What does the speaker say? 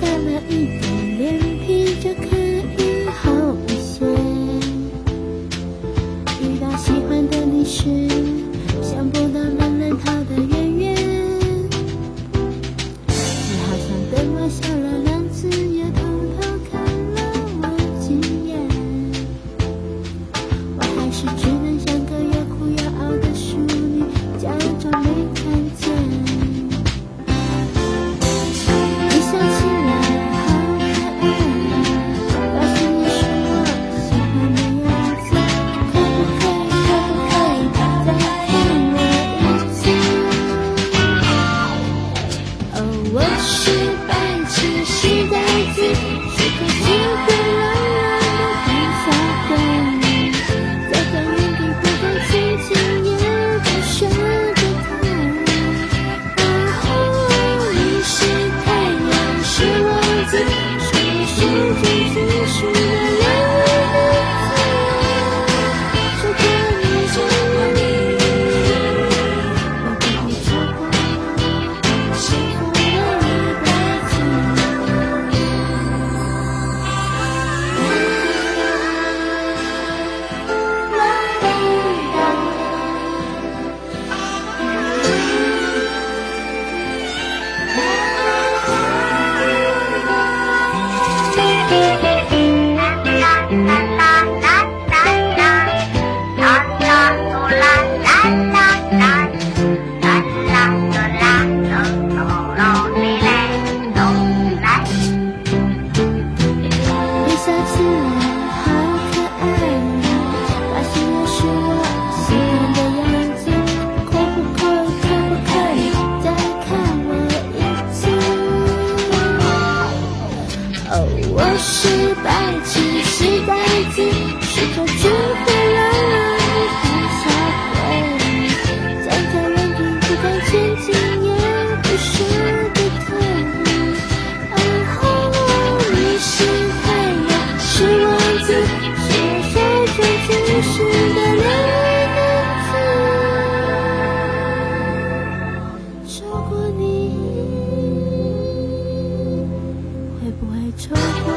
たまいてれる哦，我是白痴，是呆子，是个猪。愁。